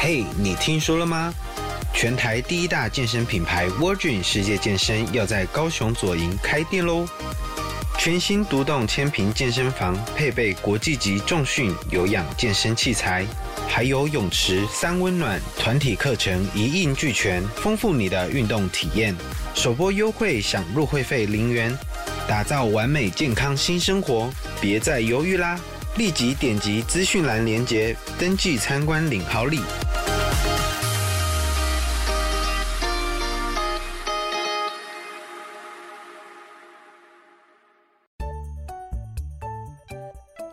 嘿，你听说了吗？全台第一大健身品牌 Virgin 世界健身要在高雄左营开店喽！全新独栋千坪健身房，配备国际级重训有氧健身器材，还有泳池三温暖，团体课程一应俱全，丰富你的运动体验。首波优惠享入会费零元，打造完美健康新生活，别再犹豫啦！立即点击资讯栏链接，登记参观领好礼。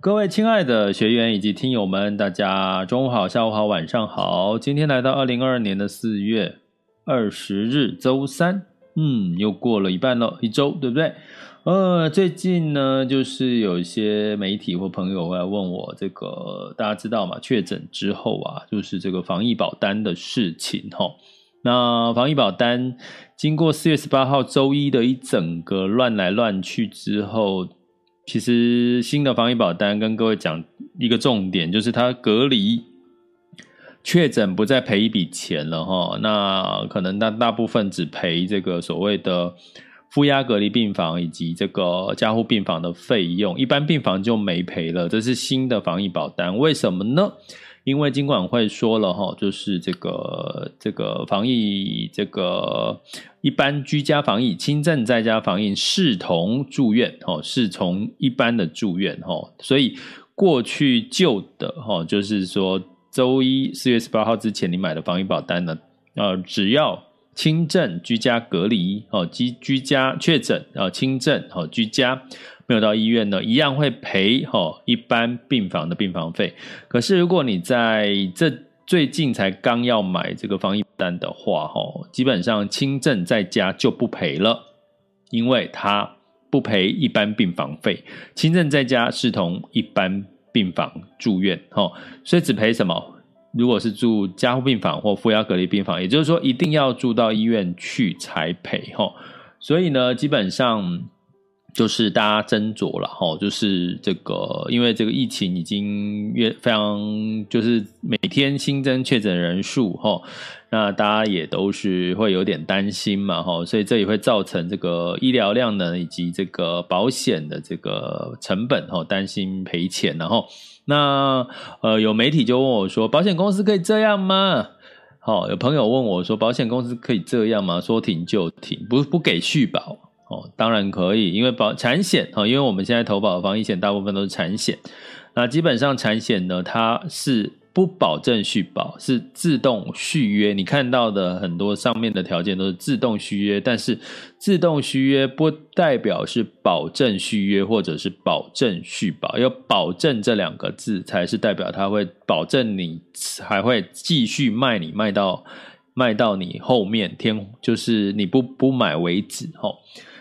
各位亲爱的学员以及听友们，大家中午好、下午好、晚上好。今天来到二零二二年的四月二十日，周三，嗯，又过了一半了，一周，对不对？呃，最近呢，就是有一些媒体或朋友会来问我，这个大家知道吗？确诊之后啊，就是这个防疫保单的事情哈。那防疫保单经过四月十八号周一的一整个乱来乱去之后。其实新的防疫保单跟各位讲一个重点，就是它隔离确诊不再赔一笔钱了哈，那可能大大部分只赔这个所谓的负压隔离病房以及这个加护病房的费用，一般病房就没赔了。这是新的防疫保单，为什么呢？因为金管会说了哈，就是这个这个防疫这个一般居家防疫、轻症在家防疫视同住院哦，视同一般的住院哦，所以过去旧的哈，就是说周一四月十八号之前你买的防疫保单呢，呃，只要轻症居家隔离哦，居居家确诊啊，轻症哦，居家。没有到医院呢，一样会赔哈一般病房的病房费。可是如果你在这最近才刚要买这个防疫单的话，哈，基本上轻症在家就不赔了，因为它不赔一般病房费，轻症在家视同一般病房住院，哈，所以只赔什么？如果是住加护病房或负压隔离病房，也就是说一定要住到医院去才赔，哈。所以呢，基本上。就是大家斟酌了哈，就是这个，因为这个疫情已经越非常，就是每天新增确诊人数哈，那大家也都是会有点担心嘛哈，所以这也会造成这个医疗量呢，以及这个保险的这个成本哈，担心赔钱然后，那呃有媒体就问我说，保险公司可以这样吗？好，有朋友问我说，保险公司可以这样吗？说停就停，不不给续保。哦，当然可以，因为保产险，因为我们现在投保的防疫险大部分都是产险，那基本上产险呢，它是不保证续保，是自动续约。你看到的很多上面的条件都是自动续约，但是自动续约不代表是保证续约或者是保证续保，要保证这两个字才是代表它会保证你还会继续卖你卖到卖到你后面天，就是你不不买为止哈。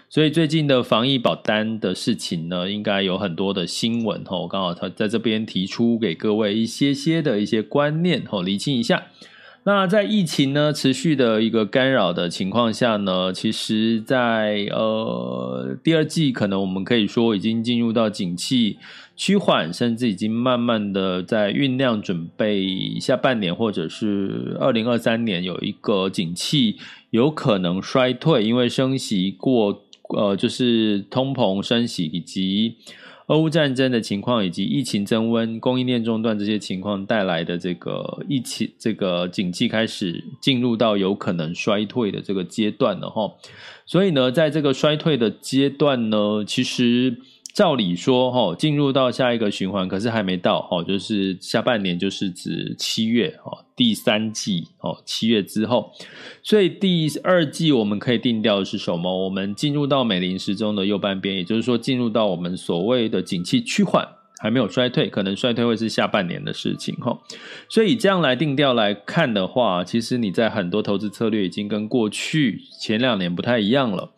所以最近的防疫保单的事情呢，应该有很多的新闻哈。刚好他在这边提出给各位一些些的一些观念哈，厘清一下。那在疫情呢持续的一个干扰的情况下呢，其实在呃第二季可能我们可以说已经进入到景气趋缓，甚至已经慢慢的在酝酿准备下半年或者是二零二三年有一个景气有可能衰退，因为升息过。呃，就是通膨升息以及俄乌战争的情况，以及疫情增温、供应链中断这些情况带来的这个疫情，这个景气开始进入到有可能衰退的这个阶段了哈。所以呢，在这个衰退的阶段呢，其实。照理说，哈，进入到下一个循环，可是还没到，哈，就是下半年，就是指七月，哈，第三季，哦，七月之后，所以第二季我们可以定调的是什么？我们进入到美林时钟的右半边，也就是说，进入到我们所谓的景气趋缓，还没有衰退，可能衰退会是下半年的事情，哈。所以这样来定调来看的话，其实你在很多投资策略已经跟过去前两年不太一样了。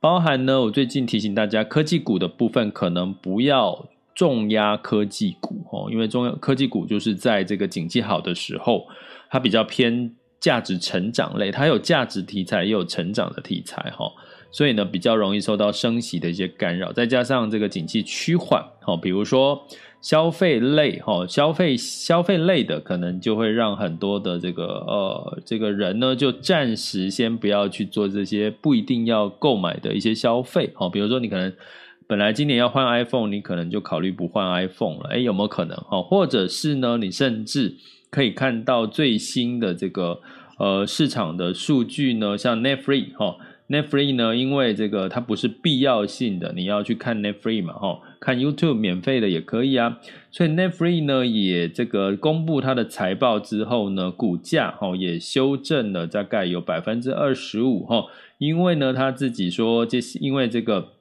包含呢，我最近提醒大家，科技股的部分可能不要重压科技股哦，因为重科技股就是在这个景气好的时候，它比较偏价值成长类，它有价值题材，也有成长的题材哈，所以呢，比较容易受到升息的一些干扰，再加上这个景气趋缓哦，比如说。消费类哈，消费消费类的可能就会让很多的这个呃这个人呢，就暂时先不要去做这些不一定要购买的一些消费哈。比如说你可能本来今年要换 iPhone，你可能就考虑不换 iPhone 了。诶，有没有可能哈？或者是呢，你甚至可以看到最新的这个呃市场的数据呢，像 Netflix 哈。Netflix 呢，因为这个它不是必要性的，你要去看 Netflix 嘛，哈，看 YouTube 免费的也可以啊。所以 Netflix 呢也这个公布它的财报之后呢，股价哈也修正了大概有百分之二十五哈，因为呢他自己说，这是因为这个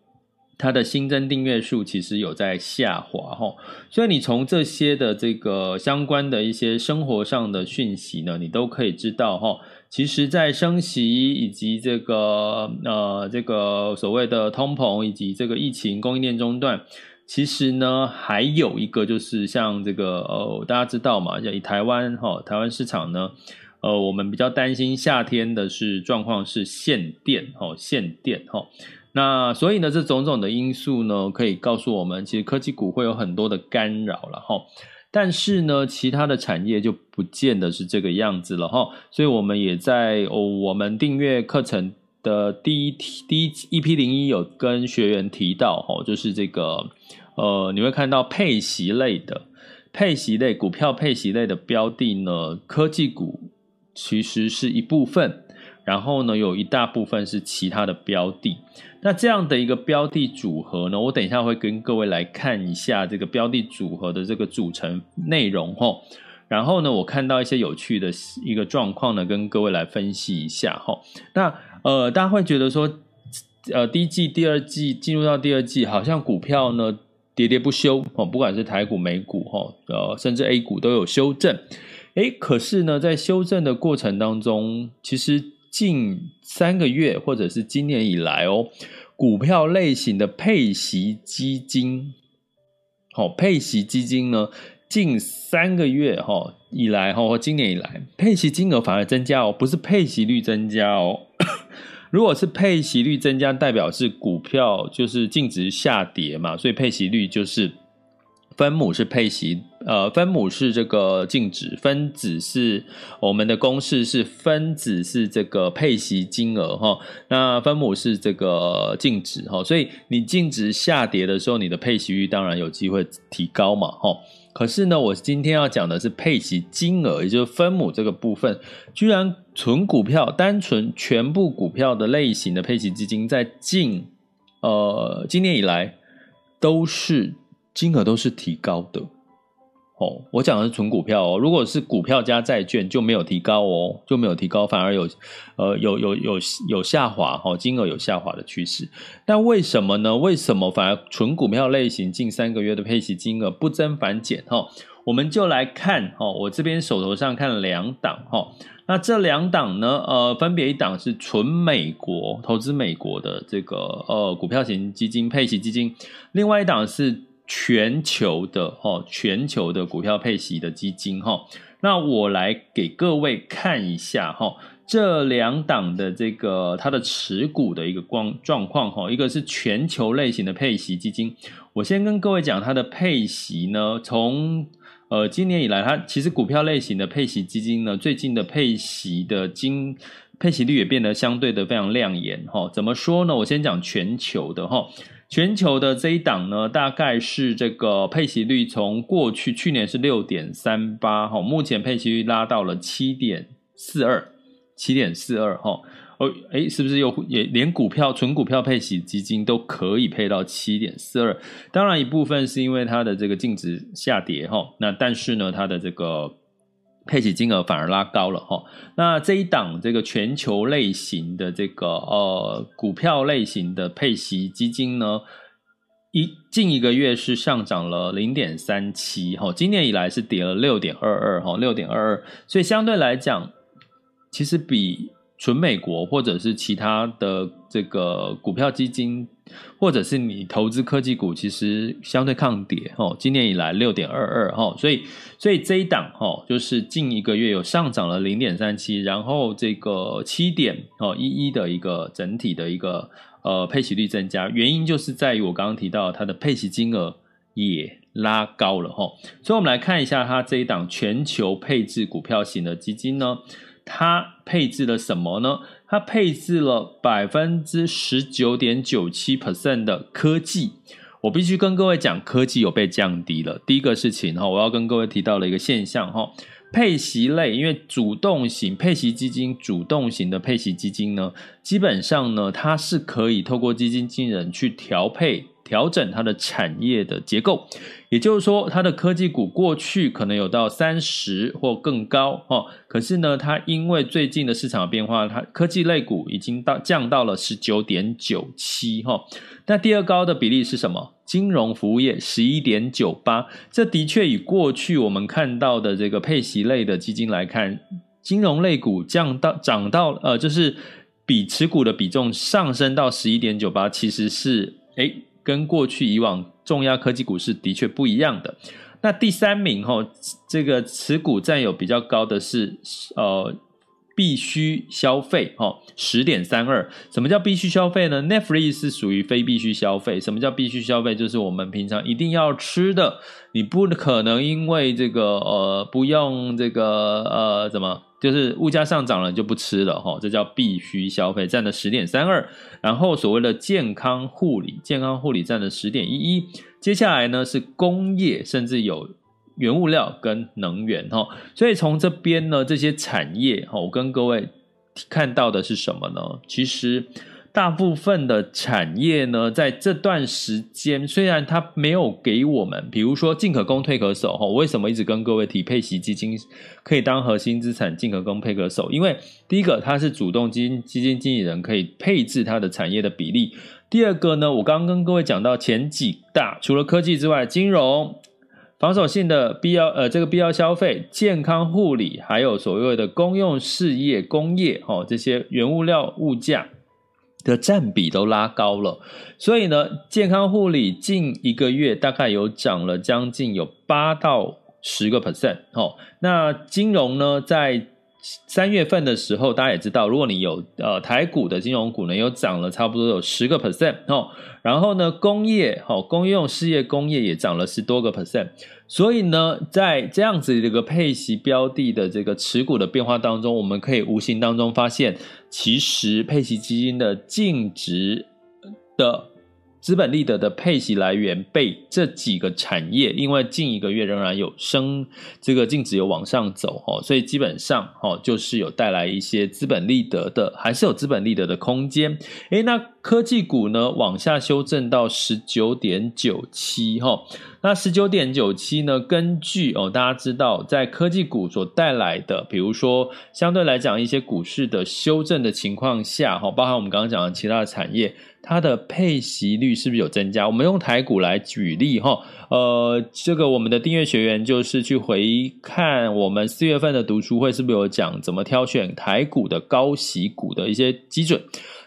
它的新增订阅数其实有在下滑哈，所以你从这些的这个相关的一些生活上的讯息呢，你都可以知道哈。其实，在升息以及这个呃这个所谓的通膨以及这个疫情供应链中断，其实呢还有一个就是像这个呃大家知道嘛，以台湾哈、哦、台湾市场呢，呃我们比较担心夏天的是状况是限电哦限电哈、哦，那所以呢这种种的因素呢可以告诉我们，其实科技股会有很多的干扰了哈。但是呢，其他的产业就不见得是这个样子了哈，所以我们也在哦，我们订阅课程的第一题第一 EP 零一有跟学员提到哈，就是这个呃，你会看到配息类的配息类股票配息类的标的呢，科技股其实是一部分。然后呢，有一大部分是其他的标的。那这样的一个标的组合呢，我等一下会跟各位来看一下这个标的组合的这个组成内容齁。然后呢，我看到一些有趣的一个状况呢，跟各位来分析一下齁。那呃，大家会觉得说，呃，第一季、第二季进入到第二季，好像股票呢喋喋不休哦，不管是台股、美股齁，呃，甚至 A 股都有修正。诶，可是呢，在修正的过程当中，其实近三个月，或者是今年以来哦，股票类型的配息基金，好，配息基金呢，近三个月哈以来哈，或今年以来，配息金额反而增加哦，不是配息率增加哦。如果是配息率增加，代表是股票就是净值下跌嘛，所以配息率就是。分母是配息，呃，分母是这个净值，分子是我们的公式是分子是这个配息金额哈，那分母是这个净值哈，所以你净值下跌的时候，你的配息率当然有机会提高嘛哈。可是呢，我今天要讲的是配息金额，也就是分母这个部分，居然纯股票，单纯全部股票的类型的配息基金，在近呃今年以来都是。金额都是提高的，哦，我讲的是纯股票哦。如果是股票加债券就没有提高哦，就没有提高，反而有，呃，有有有有下滑哈，金额有下滑的趋势。那为什么呢？为什么反而纯股票类型近三个月的配息金额不增反减？哈，我们就来看哈，我这边手头上看两档哈。那这两档呢，呃，分别一档是纯美国投资美国的这个呃股票型基金配息基金，另外一档是。全球的哈，全球的股票配息的基金哈，那我来给各位看一下哈，这两档的这个它的持股的一个光状况哈，一个是全球类型的配息基金，我先跟各位讲它的配息呢，从呃今年以来，它其实股票类型的配息基金呢，最近的配息的金配息率也变得相对的非常亮眼哈。怎么说呢？我先讲全球的哈，全球的这一档呢，大概是这个配息率从过去去年是六点三八哈，目前配息率拉到了七点四二，七点四二哈。哦，诶，是不是又也连股票纯股票配息基金都可以配到七点四二？当然一部分是因为它的这个净值下跌哈，那但是呢，它的这个配息金额反而拉高了哈。那这一档这个全球类型的这个呃股票类型的配息基金呢，一近一个月是上涨了零点三七哈，今年以来是跌了六点二二哈，六点二二，所以相对来讲，其实比。纯美国或者是其他的这个股票基金，或者是你投资科技股，其实相对抗跌哦。今年以来六点二二哈，所以所以这一档哈，就是近一个月有上涨了零点三七，然后这个七点哦一一的一个整体的一个呃配息率增加，原因就是在于我刚刚提到它的配息金额也拉高了哈。所以我们来看一下它这一档全球配置股票型的基金呢。它配置了什么呢？它配置了百分之十九点九七 percent 的科技。我必须跟各位讲，科技有被降低了。第一个事情哈，我要跟各位提到了一个现象哈，配息类，因为主动型配息基金，主动型的配息基金呢，基本上呢，它是可以透过基金经理人去调配。调整它的产业的结构，也就是说，它的科技股过去可能有到三十或更高哦，可是呢，它因为最近的市场变化，它科技类股已经到降到了十九点九七哈。那第二高的比例是什么？金融服务业十一点九八，这的确以过去我们看到的这个配息类的基金来看，金融类股降到涨到呃，就是比持股的比重上升到十一点九八，其实是诶跟过去以往重压科技股是的确不一样的。那第三名哈，这个持股占有比较高的是呃必须消费哈，十点三二。什么叫必须消费呢？Netflix 是属于非必须消费。什么叫必须消费？就是我们平常一定要吃的，你不可能因为这个呃不用这个呃怎么。就是物价上涨了就不吃了哈，这叫必须消费，占了十点三二。然后所谓的健康护理，健康护理占了十点一一。接下来呢是工业，甚至有原物料跟能源哈。所以从这边呢，这些产业哈，我跟各位看到的是什么呢？其实。大部分的产业呢，在这段时间，虽然它没有给我们，比如说进可攻退可守哈，为什么一直跟各位提配息基金可以当核心资产，进可攻退可守？因为第一个，它是主动基金基金经理人可以配置它的产业的比例；第二个呢，我刚刚跟各位讲到前几大，除了科技之外，金融、防守性的必要呃这个必要消费、健康护理，还有所谓的公用事业、工业哦这些原物料物价。的占比都拉高了，所以呢，健康护理近一个月大概有涨了将近有八到十个 percent 哦。那金融呢，在三月份的时候，大家也知道，如果你有呃台股的金融股呢，有涨了差不多有十个 percent 哦。然后呢，工业哦，公用事业工业也涨了十多个 percent。所以呢，在这样子的一个配息标的的这个持股的变化当中，我们可以无形当中发现，其实配息基金的净值的。资本利得的配息来源被这几个产业，因为近一个月仍然有升，这个净值有往上走哦，所以基本上哦，就是有带来一些资本利得的，还是有资本利得的空间。诶，那科技股呢，往下修正到十九点九七哈，那十九点九七呢，根据哦，大家知道在科技股所带来的，比如说相对来讲一些股市的修正的情况下哈，包含我们刚刚讲的其他的产业。它的配息率是不是有增加？我们用台股来举例哈，呃，这个我们的订阅学员就是去回看我们四月份的读书会，是不是有讲怎么挑选台股的高息股的一些基准？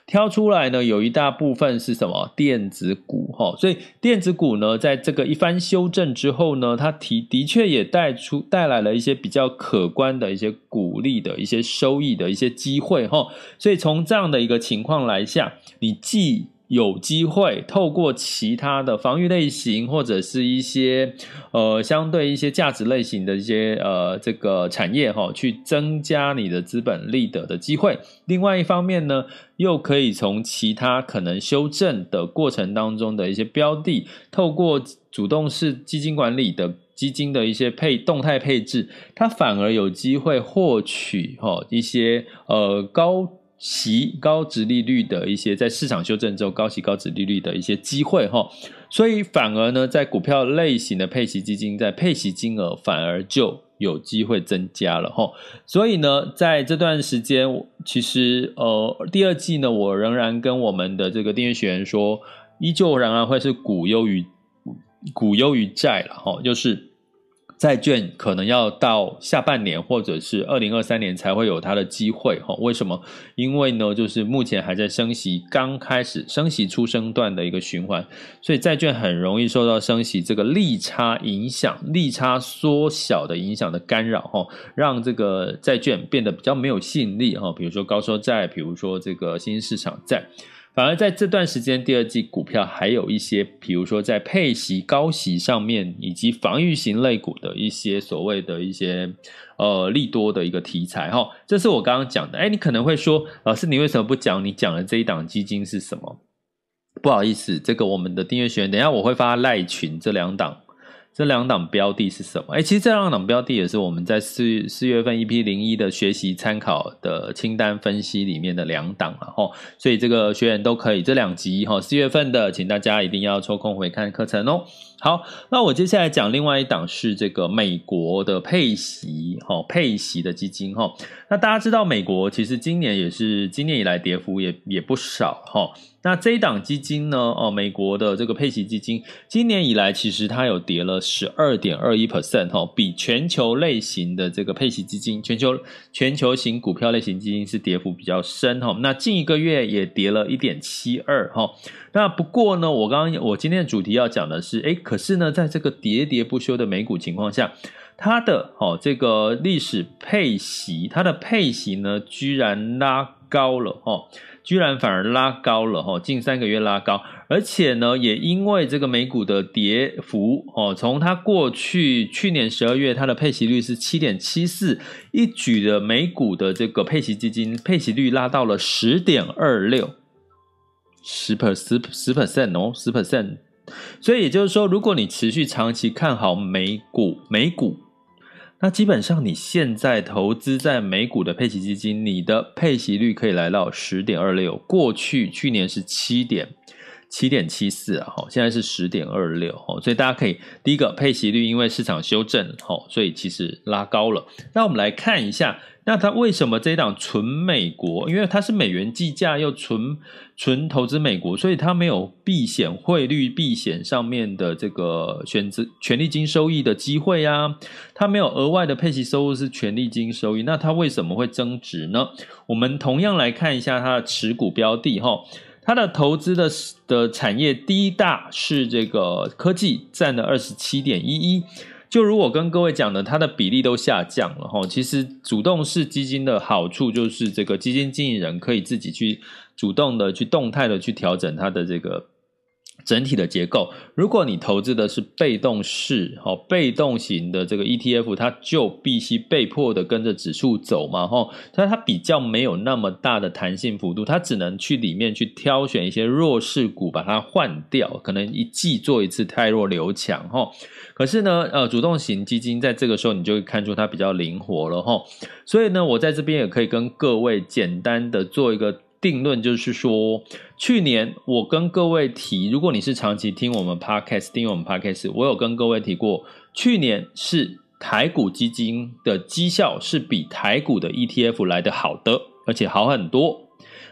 挑出来呢，有一大部分是什么？电子股哈，所以电子股呢，在这个一番修正之后呢，它提的确也带出带来了一些比较可观的一些股利的一些收益的一些机会哈，所以从这样的一个情况来下，你既有机会透过其他的防御类型，或者是一些呃相对一些价值类型的一些呃这个产业哈，去增加你的资本利得的机会。另外一方面呢，又可以从其他可能修正的过程当中的一些标的，透过主动式基金管理的基金的一些配动态配置，它反而有机会获取哈一些呃高。息高值利率的一些在市场修正之后高息高值利率的一些机会哈，所以反而呢，在股票类型的配息基金，在配息金额反而就有机会增加了哈。所以呢，在这段时间，其实呃，第二季呢，我仍然跟我们的这个订阅学员说，依旧仍然会是股优于股优于债了哈，就是。债券可能要到下半年或者是二零二三年才会有它的机会哈？为什么？因为呢，就是目前还在升息，刚开始升息初升段的一个循环，所以债券很容易受到升息这个利差影响、利差缩小的影响的干扰哈，让这个债券变得比较没有吸引力哈。比如说高收债，比如说这个新兴市场债。反而在这段时间，第二季股票还有一些，比如说在配息、高息上面，以及防御型类股的一些所谓的一些呃利多的一个题材哈。这是我刚刚讲的。哎，你可能会说，老师，你为什么不讲你讲的这一档基金是什么？不好意思，这个我们的订阅学员，等下我会发赖群这两档。这两档标的是什么？哎，其实这两档标的也是我们在四四月份 EP 零一的学习参考的清单分析里面的两档了哈，所以这个学员都可以这两集哈，四月份的，请大家一定要抽空回看课程哦。好，那我接下来讲另外一档是这个美国的配息哈，配息的基金哈。那大家知道美国其实今年也是今年以来跌幅也也不少哈。那这一档基金呢？哦，美国的这个配息基金，今年以来其实它有跌了十二点二一 percent 哈，比全球类型的这个配息基金，全球全球型股票类型基金是跌幅比较深哈。那近一个月也跌了一点七二哈。那不过呢，我刚刚我今天的主题要讲的是，诶，可是呢，在这个喋喋不休的美股情况下，它的哦这个历史配息，它的配息呢，居然拉高了哦。居然反而拉高了哦，近三个月拉高，而且呢，也因为这个美股的跌幅哦，从它过去去年十二月它的配息率是七点七四，一举的美股的这个配息基金配息率拉到了十点二六，十 per 十十 percent 哦，十 percent，所以也就是说，如果你持续长期看好美股，美股。那基本上，你现在投资在美股的配息基金，你的配息率可以来到十点二六。过去去年是七点七点七四啊，哈，现在是十点二六，所以大家可以第一个配息率，因为市场修正，哈，所以其实拉高了。那我们来看一下。那它为什么这一档纯美国？因为它是美元计价又纯纯投资美国，所以它没有避险汇率避险上面的这个选择权利金收益的机会啊，它没有额外的配息收入是权利金收益。那它为什么会增值呢？我们同样来看一下它的持股标的哈，它的投资的的产业第一大是这个科技，占了二十七点一一。就如我跟各位讲的，它的比例都下降了哈。其实主动式基金的好处就是，这个基金经理人可以自己去主动的去动态的去调整它的这个整体的结构。如果你投资的是被动式哦，被动型的这个 ETF，它就必须被迫的跟着指数走嘛哈。但它比较没有那么大的弹性幅度，它只能去里面去挑选一些弱势股，把它换掉，可能一季做一次汰弱留强哈。可是呢，呃，主动型基金在这个时候，你就会看出它比较灵活了齁。所以呢，我在这边也可以跟各位简单的做一个定论，就是说，去年我跟各位提，如果你是长期听我们 podcast，听我们 podcast，我有跟各位提过，去年是台股基金的绩效是比台股的 ETF 来得好的，而且好很多。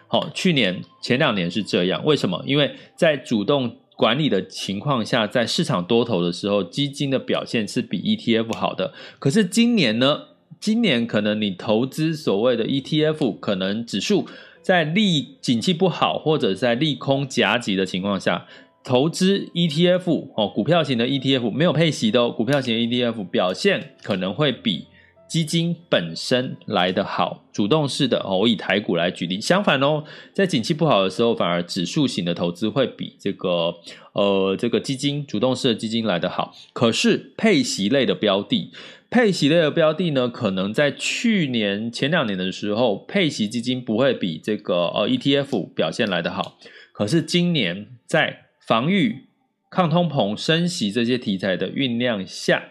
好，去年前两年是这样，为什么？因为在主动管理的情况下，在市场多头的时候，基金的表现是比 ETF 好的。可是今年呢？今年可能你投资所谓的 ETF，可能指数在利景气不好，或者在利空夹击的情况下，投资 ETF 哦，股票型的 ETF 没有配息的哦，股票型的 ETF 表现可能会比基金本身来得好，主动式的哦，我以台股来举例。相反哦，在景气不好的时候，反而指数型的投资会比这个呃这个基金主动式的基金来得好。可是配息类的标的，配息类的标的呢，可能在去年前两年的时候，配息基金不会比这个呃 ETF 表现来得好。可是今年在防御、抗通膨、升息这些题材的酝酿下。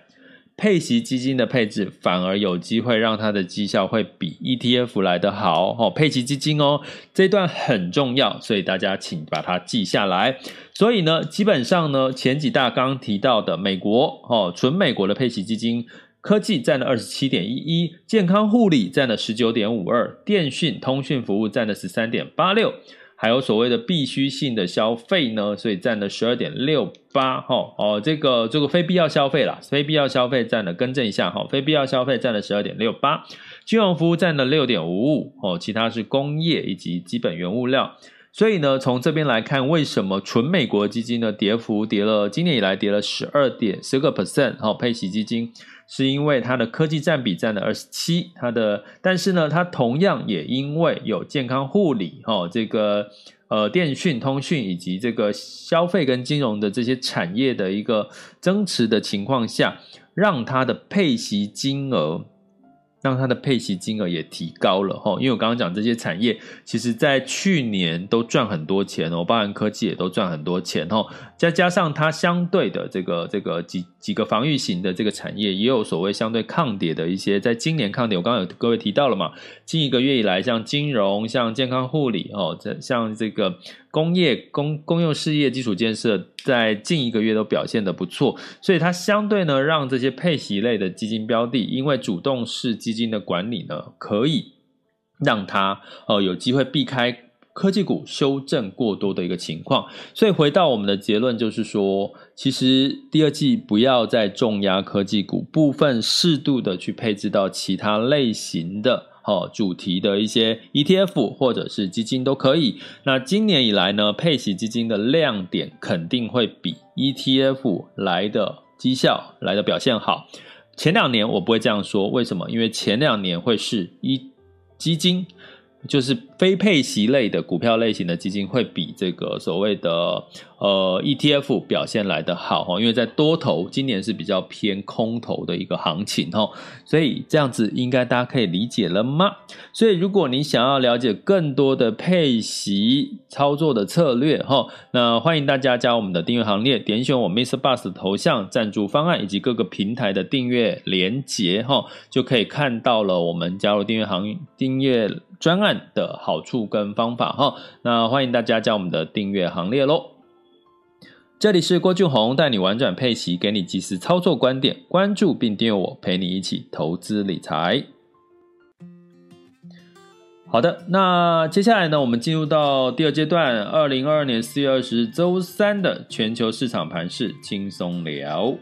配息基金的配置反而有机会让它的绩效会比 ETF 来得好哦。配息基金哦，这一段很重要，所以大家请把它记下来。所以呢，基本上呢，前几大刚提到的美国哦，纯美国的配息基金，科技占了二十七点一一，健康护理占了十九点五二，电讯通讯服务占了十三点八六。还有所谓的必须性的消费呢，所以占了十二点六八哈哦，这个这个非必要消费啦，非必要消费占了更正一下哈，非必要消费占了十二点六八，金融服务占了六点五五哦，其他是工业以及基本原物料。所以呢，从这边来看，为什么纯美国基金呢跌幅跌了，今年以来跌了十二点十个 percent 哦，配息基金。是因为它的科技占比占了二十七，它的，但是呢，它同样也因为有健康护理，哈，这个呃电讯通讯以及这个消费跟金融的这些产业的一个增持的情况下，让它的配息金额。让它的配息金额也提高了哈，因为我刚刚讲这些产业，其实在去年都赚很多钱哦，包含科技也都赚很多钱哦，再加上它相对的这个这个几几个防御型的这个产业，也有所谓相对抗跌的一些，在今年抗跌，我刚刚有各位提到了嘛，近一个月以来，像金融、像健康护理哦，这像这个。工业、公公用事业、基础建设在近一个月都表现得不错，所以它相对呢，让这些配息类的基金标的，因为主动式基金的管理呢，可以让它呃有机会避开科技股修正过多的一个情况。所以回到我们的结论，就是说，其实第二季不要再重压科技股，部分适度的去配置到其他类型的。主题的一些 ETF 或者是基金都可以。那今年以来呢，配息基金的亮点肯定会比 ETF 来的绩效来的表现好。前两年我不会这样说，为什么？因为前两年会是一基金。就是非配息类的股票类型的基金会比这个所谓的呃 ETF 表现来得好哈，因为在多头今年是比较偏空头的一个行情哈，所以这样子应该大家可以理解了吗？所以如果你想要了解更多的配息操作的策略哈，那欢迎大家加入我们的订阅行列，点选我 Mr. Bus 的头像赞助方案以及各个平台的订阅连结哈，就可以看到了我们加入订阅行订阅专案的好处跟方法哈，那欢迎大家加我们的订阅行列喽。这里是郭俊宏带你玩转配息，给你及时操作观点，关注并订阅我，陪你一起投资理财。好的，那接下来呢，我们进入到第二阶段，二零二二年四月二十日周三的全球市场盘势轻松聊。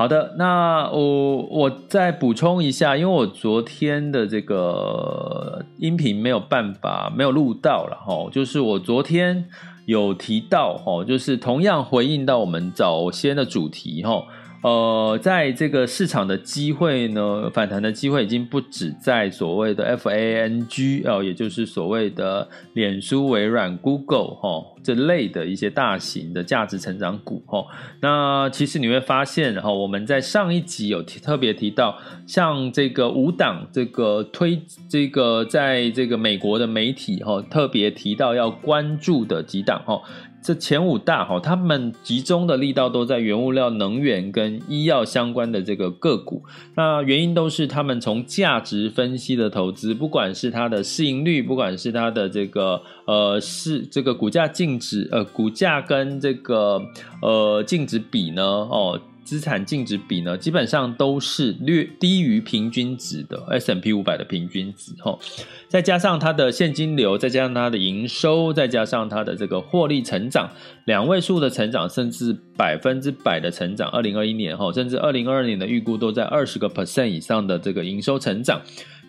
好的，那我我再补充一下，因为我昨天的这个音频没有办法没有录到了哈，就是我昨天有提到哈，就是同样回应到我们早先的主题哈。呃，在这个市场的机会呢，反弹的机会已经不止在所谓的 FANG 哦，也就是所谓的脸书、微软、Google 哈这类的一些大型的价值成长股哈。那其实你会发现哈，我们在上一集有提特别提到，像这个五档这个推这个在这个美国的媒体哈特别提到要关注的几档哈。这前五大哈，他们集中的力道都在原物料、能源跟医药相关的这个个股。那原因都是他们从价值分析的投资，不管是它的市盈率，不管是它的这个呃市这个股价净值呃股价跟这个呃净值比呢哦。资产净值比呢，基本上都是略低于平均值的 snp 五百的平均值哈，再加上它的现金流，再加上它的营收，再加上它的这个获利成长，两位数的成长，甚至百分之百的成长，二零二一年哈，甚至二零二二年的预估都在二十个 percent 以上的这个营收成长。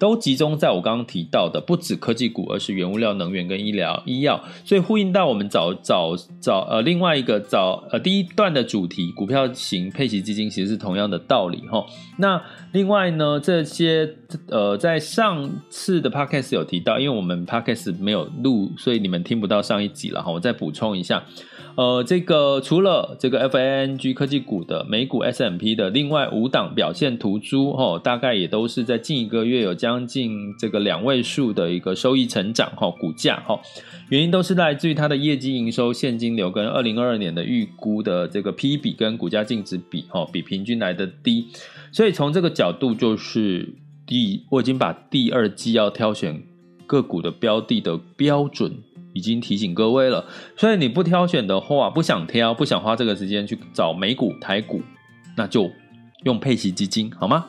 都集中在我刚刚提到的，不止科技股，而是原物料、能源跟医疗医药。所以呼应到我们早早早呃另外一个早呃第一段的主题，股票型配息基金其实是同样的道理哈。那另外呢，这些呃在上次的 podcast 有提到，因为我们 podcast 没有录，所以你们听不到上一集了哈。我再补充一下。呃，这个除了这个 FANG 科技股的美股 S M P 的另外五档表现突出，哦，大概也都是在近一个月有将近这个两位数的一个收益成长，哈、哦，股价，哈、哦，原因都是来自于它的业绩营收现金流跟二零二二年的预估的这个 P 比跟股价净值比，哈、哦，比平均来的低，所以从这个角度就是第，我已经把第二季要挑选个股的标的的标准。已经提醒各位了，所以你不挑选的话，不想挑，不想花这个时间去找美股、台股，那就用配息基金好吗？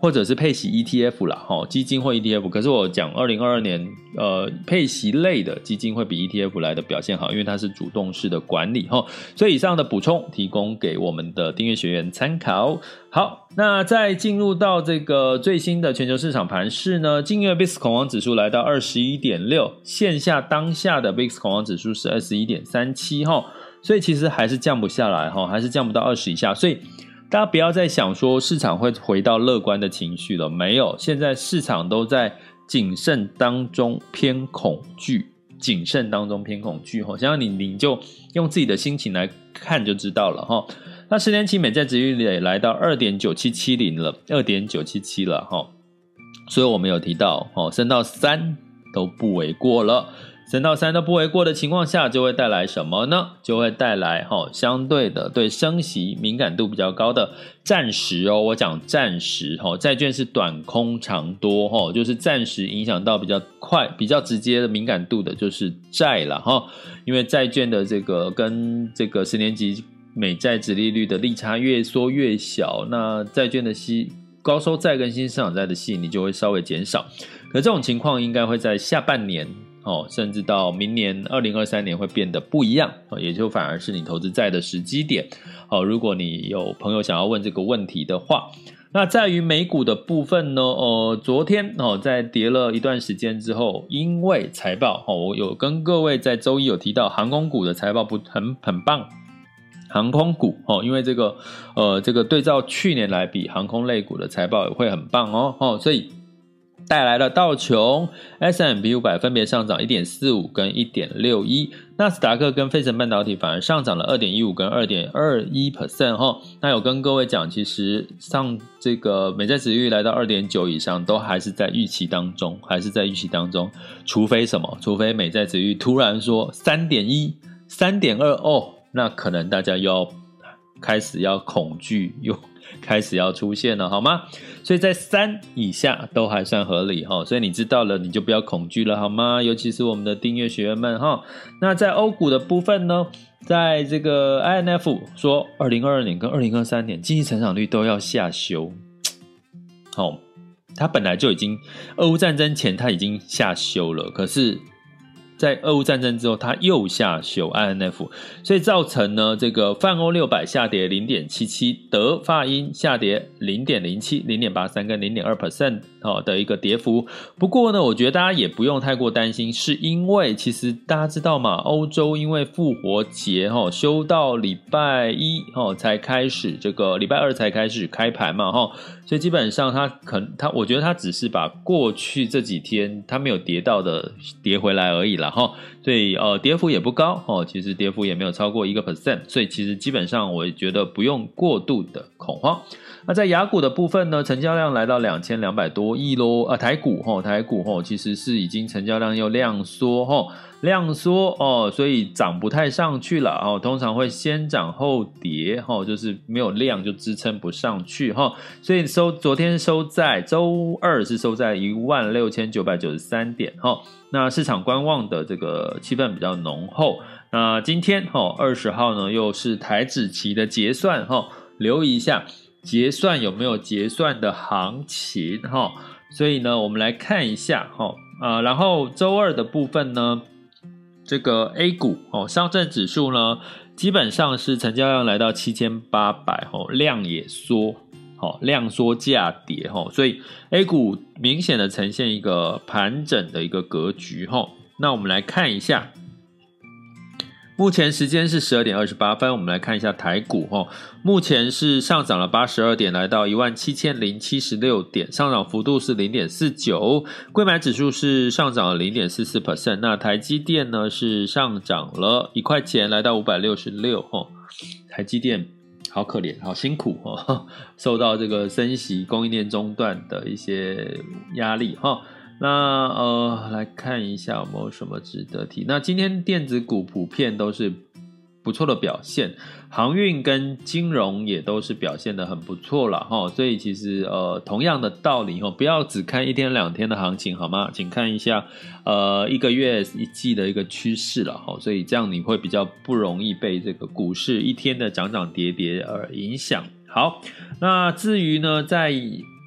或者是配息 ETF 啦，哈，基金或 ETF。可是我讲二零二二年，呃，配息类的基金会比 ETF 来的表现好，因为它是主动式的管理，哈。所以以上的补充提供给我们的订阅学员参考。好，那再进入到这个最新的全球市场盘势呢，今月 VIX 恐慌指数来到二十一点六，线下当下的 VIX 恐慌指数是二十一点三七，哈，所以其实还是降不下来，哈，还是降不到二十以下，所以。大家不要再想说市场会回到乐观的情绪了，没有，现在市场都在谨慎当中偏恐惧，谨慎当中偏恐惧哈，想要你你就用自己的心情来看就知道了哈。那十年期美债殖利率也来到二点九七七零了，二点九七七了哈，所以我们有提到哦，升到三都不为过了。升到三都不为过的情况下，就会带来什么呢？就会带来哈相对的对升息敏感度比较高的暂时哦，我讲暂时哈，债券是短空长多哈，就是暂时影响到比较快、比较直接的敏感度的，就是债了哈。因为债券的这个跟这个十年级美债殖利率的利差越缩越小，那债券的息高收债跟新市场债的吸引力就会稍微减少。可这种情况应该会在下半年。哦，甚至到明年二零二三年会变得不一样，也就反而是你投资债的时机点。哦，如果你有朋友想要问这个问题的话，那在于美股的部分呢？哦，昨天哦，在跌了一段时间之后，因为财报哦，我有跟各位在周一有提到航空股的财报不很很棒，航空股哦，因为这个呃这个对照去年来比，航空类股的财报也会很棒哦哦，所以。带来了道琼 S&P 五百分别上涨一点四五跟一点六一，纳斯达克跟费城半导体反而上涨了二点一五跟二点二一 percent 哈。那有跟各位讲，其实上这个美债殖率来到二点九以上，都还是在预期当中，还是在预期当中。除非什么？除非美债殖率突然说三点一、三点二哦，那可能大家要开始要恐惧又。开始要出现了，好吗？所以在三以下都还算合理哈，所以你知道了，你就不要恐惧了，好吗？尤其是我们的订阅学员们哈。那在欧股的部分呢，在这个 INF 说，二零二二年跟二零二三年经济成长率都要下修，好，它本来就已经俄乌战争前它已经下修了，可是。在俄乌战争之后，它又下修 INF，所以造成呢这个泛欧六百下跌零点七七，德法英下跌零点零七、零点八三跟零点二 percent 哦的一个跌幅。不过呢，我觉得大家也不用太过担心，是因为其实大家知道嘛，欧洲因为复活节哈休到礼拜一哦才开始，这个礼拜二才开始开盘嘛哈，所以基本上它可能它，我觉得它只是把过去这几天它没有跌到的跌回来而已啦。哈，所以呃，跌幅也不高哦，其实跌幅也没有超过一个 percent，所以其实基本上我觉得不用过度的恐慌。那在雅股的部分呢，成交量来到两千两百多亿喽，啊，台股哈，台股哈，其实是已经成交量又量缩哈。量缩哦，所以涨不太上去了哦。通常会先涨后跌哈，就是没有量就支撑不上去哈。所以收昨天收在周二是收在一万六千九百九十三点哈。那市场观望的这个气氛比较浓厚。那今天哈二十号呢又是台指期的结算哈，留意一下结算有没有结算的行情哈。所以呢，我们来看一下哈啊，然后周二的部分呢。这个 A 股哦，上证指数呢，基本上是成交量来到七千八百哦，量也缩好，量缩价跌哈，所以 A 股明显的呈现一个盘整的一个格局哈。那我们来看一下。目前时间是十二点二十八分，我们来看一下台股哈，目前是上涨了八十二点，来到一万七千零七十六点，上涨幅度是零点四九，柜买指数是上涨了零点四四 percent，那台积电呢是上涨了一块钱，来到五百六十六。哈，台积电好可怜，好辛苦哈，受到这个升息、供应链中断的一些压力哈。那呃，来看一下有没有什么值得提。那今天电子股普遍都是不错的表现，航运跟金融也都是表现得很不错了哈。所以其实呃，同样的道理哈，不要只看一天两天的行情好吗？请看一下呃一个月一季的一个趋势了哈。所以这样你会比较不容易被这个股市一天的涨涨跌跌而影响。好，那至于呢，在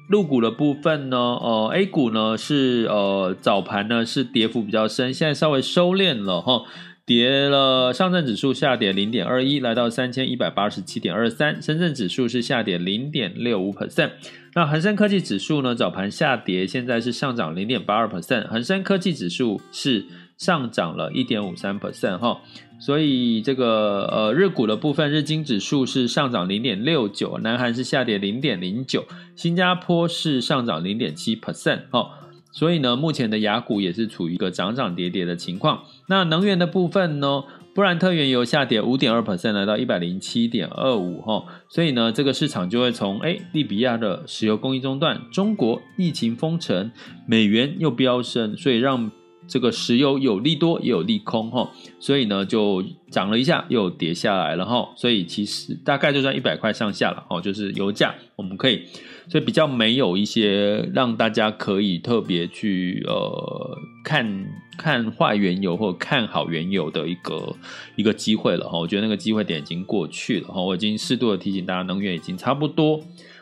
入股的部分呢，呃，A 股呢是呃早盘呢是跌幅比较深，现在稍微收敛了哈，跌了。上证指数下跌零点二一，来到三千一百八十七点二三，深圳指数是下跌零点六五 percent。那恒生科技指数呢早盘下跌，现在是上涨零点八二 percent，恒生科技指数是上涨了一点五三 percent 哈。所以这个呃日股的部分，日经指数是上涨零点六九，南韩是下跌零点零九，新加坡是上涨零点七 percent 哈。所以呢，目前的雅股也是处于一个涨涨跌跌的情况。那能源的部分呢，布兰特原油下跌五点二 percent，来到一百零七点二五哈。所以呢，这个市场就会从哎利比亚的石油供应中断，中国疫情封城，美元又飙升，所以让。这个石油有利多也有利空哈，所以呢就涨了一下又跌下来了哈，所以其实大概就在一百块上下了哦，就是油价我们可以，所以比较没有一些让大家可以特别去呃看看坏原油或看好原油的一个一个机会了哈，我觉得那个机会点已经过去了哈，我已经适度的提醒大家，能源已经差不多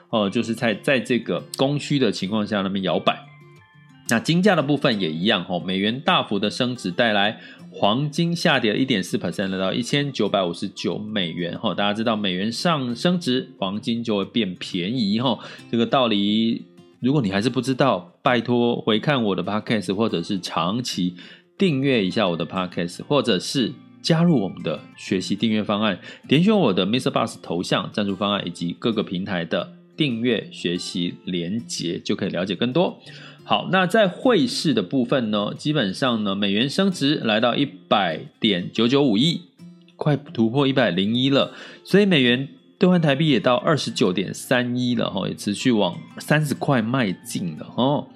哦，就是在在这个供需的情况下那边摇摆。那金价的部分也一样哈，美元大幅的升值带来黄金下跌了一点四 percent，来到一千九百五十九美元哈。大家知道美元上升值，黄金就会变便宜哈。这个道理，如果你还是不知道，拜托回看我的 podcast，或者是长期订阅一下我的 podcast，或者是加入我们的学习订阅方案，点选我的 MrBoss 头像赞助方案以及各个平台的订阅学习连结，就可以了解更多。好，那在汇市的部分呢，基本上呢，美元升值来到一百点九九五亿，快突破一百零一了，所以美元兑换台币也到二十九点三一了哈，也持续往三十块迈进了哈。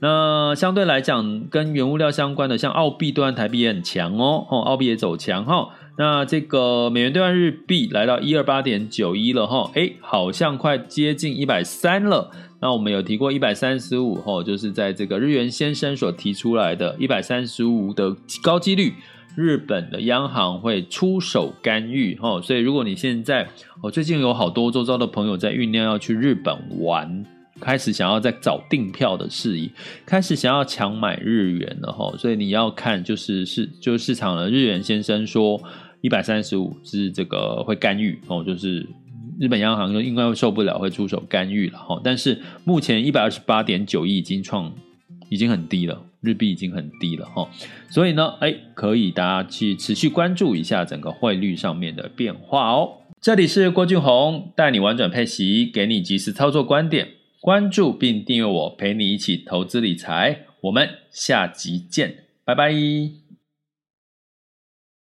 那相对来讲，跟原物料相关的，像澳币兑换台币也很强哦，哦，澳币也走强哈。那这个美元兑换日币来到一二八点九一了哈，哎，好像快接近一百三了。那我们有提过一百三十五吼，就是在这个日元先生所提出来的一百三十五的高几率，日本的央行会出手干预吼，所以如果你现在我最近有好多周遭的朋友在酝酿要去日本玩，开始想要在找订票的事宜，开始想要抢买日元了吼，所以你要看就是市就是市场的日元先生说一百三十五是这个会干预哦，就是。日本央行应该会受不了，会出手干预了哈。但是目前一百二十八点九亿已经创，已经很低了，日币已经很低了哈。所以呢，哎，可以大家去持续关注一下整个汇率上面的变化哦。这里是郭俊宏，带你玩转配息，给你及时操作观点。关注并订阅我，陪你一起投资理财。我们下集见，拜拜。